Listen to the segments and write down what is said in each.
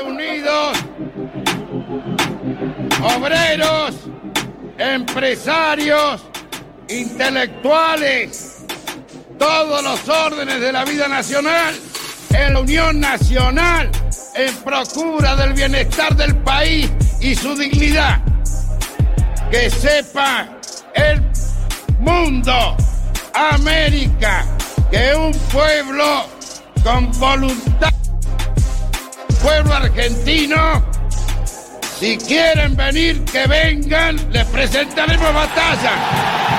reunidos obreros, empresarios, intelectuales, todos los órdenes de la vida nacional, en la Unión Nacional, en procura del bienestar del país y su dignidad. Que sepa el mundo, América, que un pueblo con voluntad, pueblo argentino, si quieren venir, que vengan, les presentaremos batalla.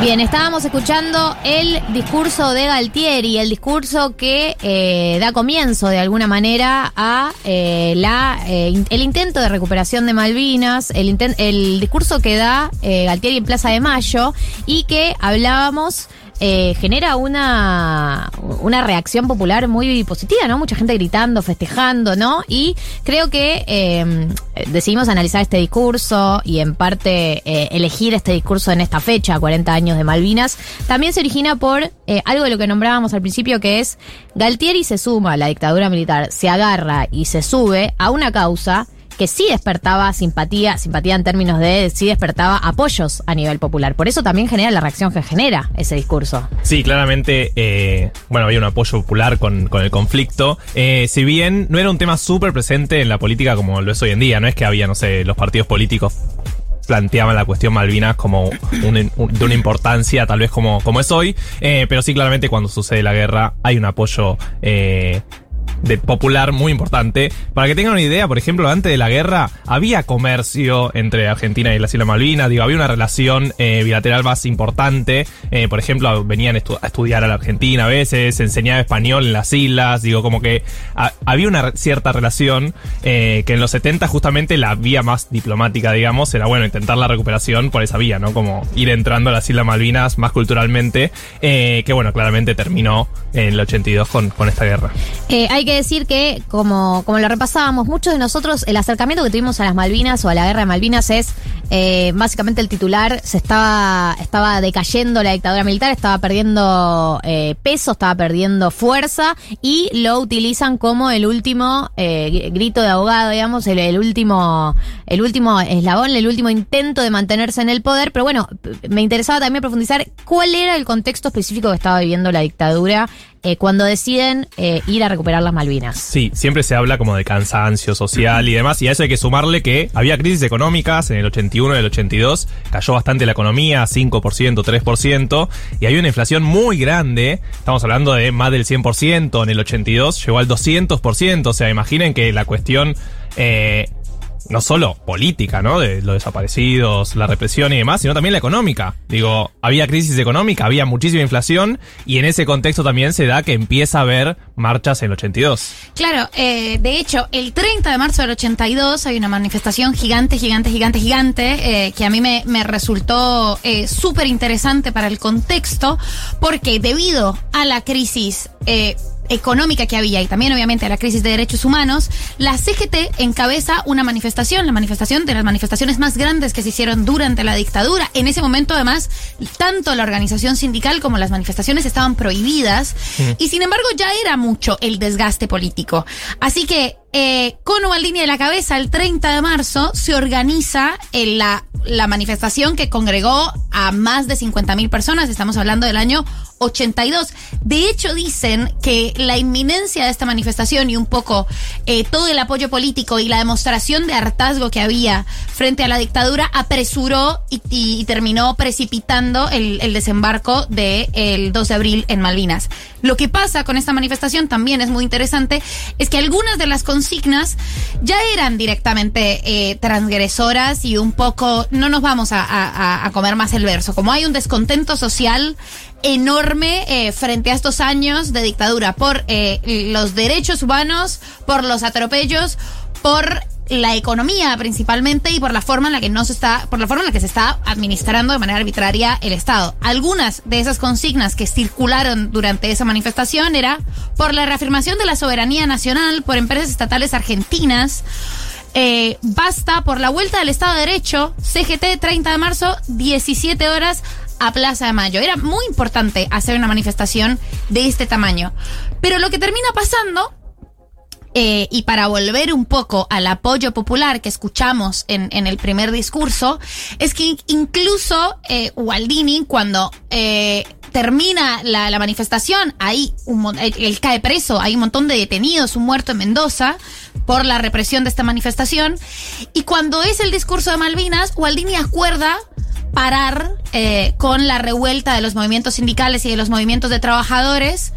Bien, estábamos escuchando el discurso de Galtieri, el discurso que eh, da comienzo de alguna manera a eh, la eh, el intento de recuperación de Malvinas, el, el discurso que da Galtieri en Plaza de Mayo y que hablábamos eh, genera una, una reacción popular muy positiva, ¿no? Mucha gente gritando, festejando, ¿no? Y creo que eh, decidimos analizar este discurso y en parte eh, elegir este discurso en esta fecha, 40 años de Malvinas, también se origina por algo de lo que nombrábamos al principio, que es Galtieri se suma a la dictadura militar, se agarra y se sube a una causa que sí despertaba simpatía, simpatía en términos de sí despertaba apoyos a nivel popular. Por eso también genera la reacción que genera ese discurso. Sí, claramente, eh, bueno, había un apoyo popular con, el conflicto. Eh, si bien no era un tema súper presente en la política como lo es hoy en día, no es que había, no sé, los partidos políticos planteaban la cuestión Malvinas como de una importancia tal vez como, como es hoy, eh, pero sí claramente cuando sucede la guerra hay un apoyo de popular muy importante. Para que tengan una idea, por ejemplo, antes de la guerra había comercio entre Argentina y las Islas Malvinas, digo, había una relación eh, bilateral más importante. Eh, por ejemplo, venían a estudiar a la Argentina a veces, se enseñaba español en las islas, digo, como que había una cierta relación eh, que en los 70 justamente la vía más diplomática, digamos, era bueno intentar la recuperación por esa vía, ¿no? Como ir entrando a las Islas Malvinas más culturalmente, que bueno, claramente terminó en el 82 con, con esta guerra. hay que decir que, como, como lo repasábamos, muchos de nosotros, el acercamiento que tuvimos a las Malvinas o a la guerra de Malvinas es eh, básicamente el titular, se estaba, estaba decayendo la dictadura militar, estaba perdiendo eh, peso, estaba perdiendo fuerza y lo utilizan como el último eh, grito de abogado, digamos, el, el, último, el último eslabón, el último intento de mantenerse en el poder. Pero bueno, me interesaba también profundizar cuál era el contexto específico que estaba viviendo la dictadura cuando deciden ir a recuperar las Malvinas. Sí, siempre se habla como de cansancio social y demás, y a eso hay que sumarle que había crisis económicas en el 81 y el 82, cayó bastante la economía, 5%, 3%, y había una inflación muy grande, estamos hablando de más del 100%, en el 82 llegó al 200%, o sea, imaginen que la cuestión... Eh, no solo política, ¿no? De los desaparecidos, la represión y demás, sino también la económica. Digo, había crisis económica, había muchísima inflación y en ese contexto también se da que empieza a haber marchas en el 82. Claro, eh, de hecho, el 30 de marzo del 82 hay una manifestación gigante, gigante, gigante, gigante, eh, que a mí me, resultó eh, súper interesante para el contexto, porque debido a la crisis económica que había y también obviamente a la crisis de derechos humanos, la CGT encabeza una manifestación, la manifestación de las manifestaciones más grandes que se hicieron durante la dictadura. En ese momento además, tanto la organización sindical como las manifestaciones estaban prohibidas y sin embargo ya era mucho el desgaste político. Así que eh, con Ubaldini de la cabeza, el 30 de marzo se organiza la, la manifestación que congregó a más de 50.000 personas. Estamos hablando del año 82. De hecho, dicen que la inminencia de esta manifestación y un poco eh, todo el apoyo político y la demostración de hartazgo que había frente a la dictadura apresuró y, terminó precipitando el, desembarco del 2 de abril en Malvinas. Lo que pasa con esta manifestación también es muy interesante, es que algunas de las consignas ya eran directamente eh, transgresoras y un poco, no nos vamos a comer más el verso, como hay un descontento social enorme eh, frente a estos años de dictadura por eh, los derechos humanos, por los atropellos, por la economía principalmente y por la forma en la que no se está, por la forma en la que se está administrando de manera arbitraria el Estado. Algunas de esas consignas que circularon durante esa manifestación era por la reafirmación de la soberanía nacional por empresas estatales argentinas. Eh, basta por la vuelta del Estado de Derecho, CGT 30 de marzo, 17 horas, a Plaza de Mayo. Era muy importante hacer una manifestación de este tamaño. Pero lo que termina pasando eh, y para volver un poco al apoyo popular que escuchamos en, el primer discurso, es que incluso eh, Waldini, cuando eh, termina la, manifestación, hay un, él, él cae preso, hay un montón de detenidos, un muerto en Mendoza por la represión de esta manifestación. Y cuando es el discurso de Malvinas, Waldini acuerda parar eh, con la revuelta de los movimientos sindicales y de los movimientos de trabajadores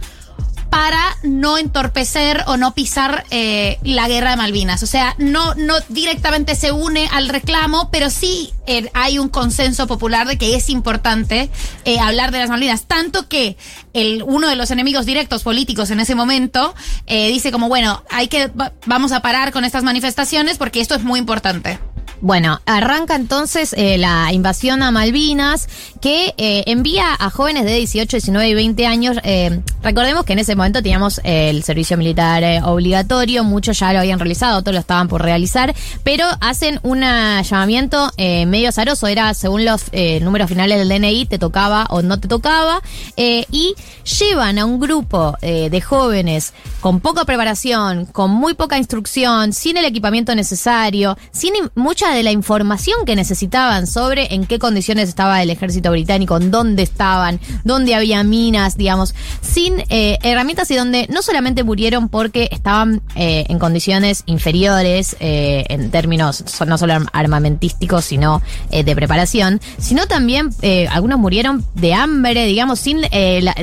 para no entorpecer o no pisar eh, la guerra de Malvinas. O sea, no, no directamente se une al reclamo, pero sí eh, hay un consenso popular de que es importante eh, hablar de las Malvinas. Tanto que el, uno de los enemigos directos políticos en ese momento eh, dice como, bueno, hay que, va- vamos a parar con estas manifestaciones porque esto es muy importante. Bueno, arranca entonces eh, la invasión a Malvinas que eh, envía a jóvenes de 18, 19 y 20 años. eh, recordemos que en ese momento teníamos el servicio militar obligatorio, muchos ya lo habían realizado, otros lo estaban por realizar, pero hacen un llamamiento medio azaroso, era según los números finales del DNI, te tocaba o no te tocaba, y llevan a un grupo de jóvenes con poca preparación, con muy poca instrucción, sin el equipamiento necesario, sin mucha de la información que necesitaban sobre en qué condiciones estaba el ejército británico, en dónde estaban, dónde había minas, digamos, sin eh, herramientas y donde no solamente murieron porque estaban eh, en condiciones inferiores eh, en términos no solo arm- armamentísticos, sino de preparación, sino también algunos murieron de hambre, digamos, sin,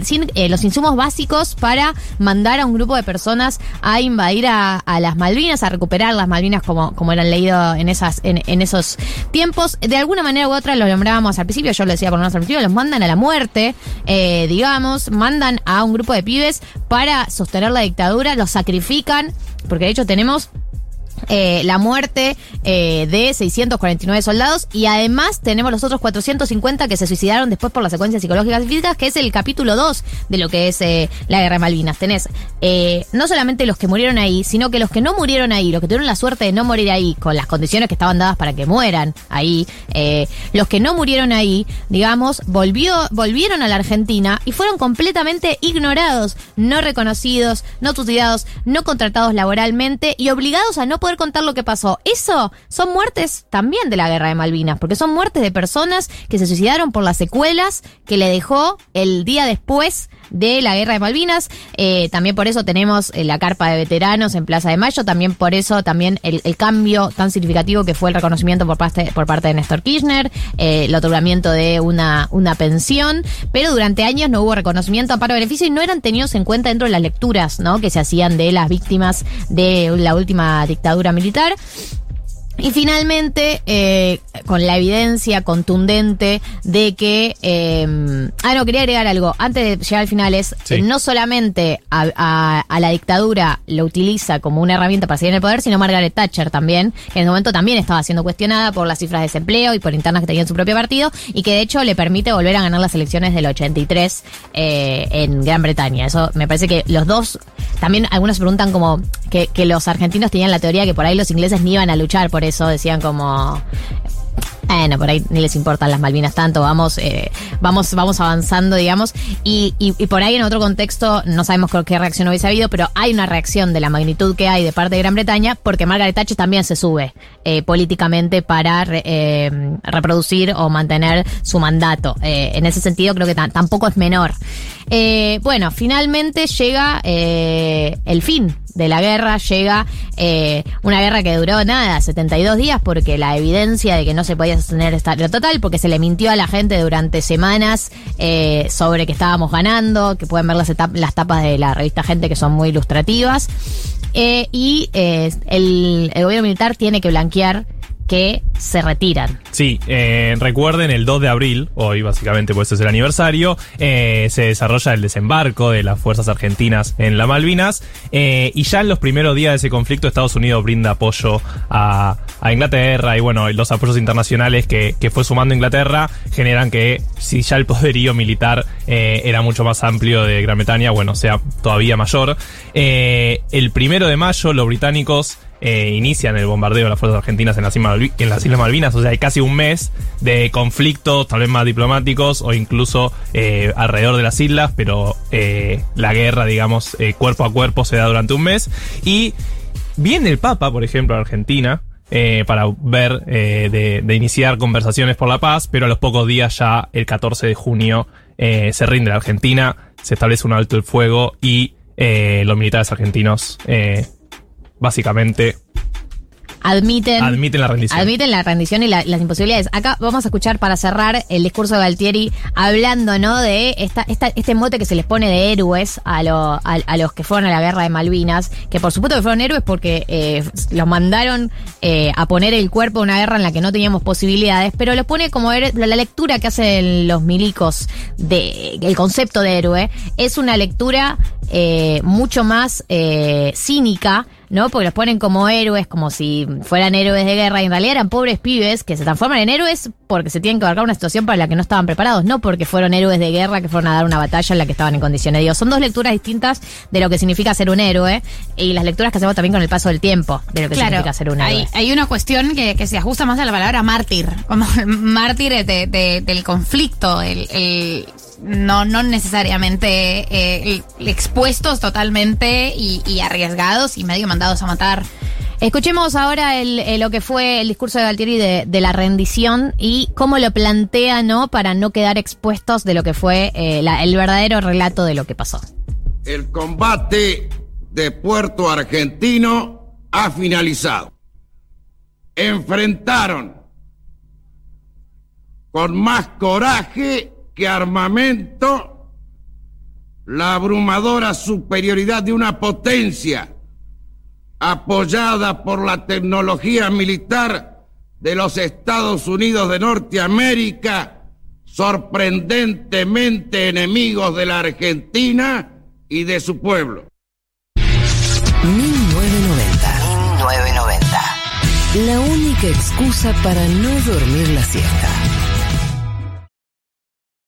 sin los insumos básicos para mandar a un grupo de personas a invadir a, a las Malvinas, a recuperar las Malvinas como, como eran leído en esas, en, esos tiempos. De alguna manera u otra, lo nombrábamos al principio, yo lo decía por lo menos al principio, los mandan a la muerte, eh, digamos, mandan a un grupo de pibes para sostener la dictadura, los sacrifican, porque de hecho tenemos eh, la muerte eh, de 649 soldados y además tenemos los otros 450 que se suicidaron después por las secuencias psicológicas y físicas, que es el capítulo 2 de lo que es eh, la guerra de Malvinas. Tenés eh, no solamente los que murieron ahí, sino que los que no murieron ahí, los que tuvieron la suerte de no morir ahí, con las condiciones que estaban dadas para que mueran ahí, los que no murieron ahí, digamos, volvió, volvieron a la Argentina y fueron completamente ignorados, no reconocidos, no tutelados, no contratados laboralmente y obligados a no poder contar lo que pasó. Eso son muertes también de la guerra de Malvinas, porque son muertes de personas que se suicidaron por las secuelas que le dejó el día después de la guerra de Malvinas. Eh, también por eso tenemos eh, la carpa de veteranos en Plaza de Mayo. También por eso también el, cambio tan significativo que fue el reconocimiento por parte, por parte de Néstor Kirchner, eh, el otorgamiento de una, una pensión. Pero durante años no hubo reconocimiento, amparo, beneficio y no eran tenidos en cuenta dentro de las lecturas ¿no? que se hacían de las víctimas de la última dictadura militar. Y finalmente, eh, con la evidencia contundente de que... eh, ah, no, quería agregar algo. Antes de llegar al final es, Sí. eh, no solamente a, a- a la dictadura lo utiliza como una herramienta para seguir en el poder, sino Margaret Thatcher también, que en ese momento también estaba siendo cuestionada por las cifras de desempleo y por internas que tenía en su propio partido, y que de hecho le permite volver a ganar las elecciones del 83 eh, en Gran Bretaña. Eso me parece que los dos, también algunos se preguntan como que, que los argentinos tenían la teoría que por ahí los ingleses ni iban a luchar por eso, decían como... Bueno, por ahí ni les importan las Malvinas tanto, vamos, eh, vamos, vamos avanzando, digamos, y, y, por ahí en otro contexto no sabemos con qué reacción hubiese habido, pero hay una reacción de la magnitud que hay de parte de Gran Bretaña, porque Margaret Thatcher también se sube eh, políticamente para eh, reproducir o mantener su mandato. En ese sentido creo que tampoco es menor. Bueno, finalmente llega el fin de la guerra, llega eh, una guerra que duró nada, 72 días, porque la evidencia de que no se podía sostener esta total, porque se le mintió a la gente durante semanas eh, sobre que estábamos ganando, que pueden ver las, las tapas de la revista Gente que son muy ilustrativas. Eh, y eh, el, el gobierno militar tiene que blanquear que se retiran. Sí, eh, recuerden el 2 de abril, hoy básicamente pues es el aniversario, eh, se desarrolla el desembarco de las fuerzas argentinas en las Malvinas eh, y ya en los primeros días de ese conflicto Estados Unidos brinda apoyo a, a Inglaterra y bueno, los apoyos internacionales que, que fue sumando Inglaterra generan que si ya el poderío militar era mucho más amplio de Gran Bretaña, bueno, sea todavía mayor. El primero de mayo los británicos eh, inician el bombardeo de las fuerzas argentinas en las, Islas Malvinas, o sea, hay casi un mes de conflictos, tal vez más diplomáticos o incluso eh, alrededor de las islas, pero eh, la guerra, digamos, eh, cuerpo a cuerpo se da durante un mes y Viene el Papa, por ejemplo, a Argentina. eh, para ver eh, de, de iniciar conversaciones por la paz, pero a los pocos días ya el 14 de junio eh, se rinde la Argentina, se establece un alto el fuego y eh, los militares argentinos eh, básicamente Admiten. admiten la rendición. Admiten la rendición y la- las imposibilidades. Acá vamos a escuchar para cerrar el discurso de Galtieri hablando, ¿no? De esta, esta, este mote que se les pone de héroes a, lo- a, a los que fueron a la guerra de Malvinas, que por supuesto que fueron héroes porque eh, los mandaron eh, a poner el cuerpo en una guerra en la que no teníamos posibilidades, pero los pone como la lectura que hacen los milicos de el concepto de héroe es una lectura eh, mucho más cínica ¿no? Porque los ponen como héroes, como si fueran héroes de guerra, y en realidad eran pobres pibes que se transforman en héroes porque se tienen que abarcar una situación para la que no estaban preparados, no porque fueron héroes de guerra que fueron a dar una batalla en la que estaban en condiciones. Digo, son dos lecturas distintas de lo que significa ser un héroe y las lecturas que hacemos también con el paso del tiempo de lo que significa ser un héroe. hay, hay una cuestión que, que se ajusta más a la palabra mártir, como mártir de- de- del conflicto, el, el- no, no necesariamente eh, expuestos totalmente y, arriesgados y medio mandados a matar. Escuchemos ahora eh, lo que fue el discurso de Galtieri de, la rendición y cómo lo plantea, ¿no? Para no quedar expuestos de lo que fue eh, el verdadero relato de lo que pasó. El combate de Puerto Argentino ha finalizado. Enfrentaron con más coraje que armamento la abrumadora superioridad de una potencia apoyada por la tecnología militar de los Estados Unidos de Norteamérica, sorprendentemente enemigos de la Argentina y de su pueblo. 1990. 1990. La única excusa para no dormir la siesta.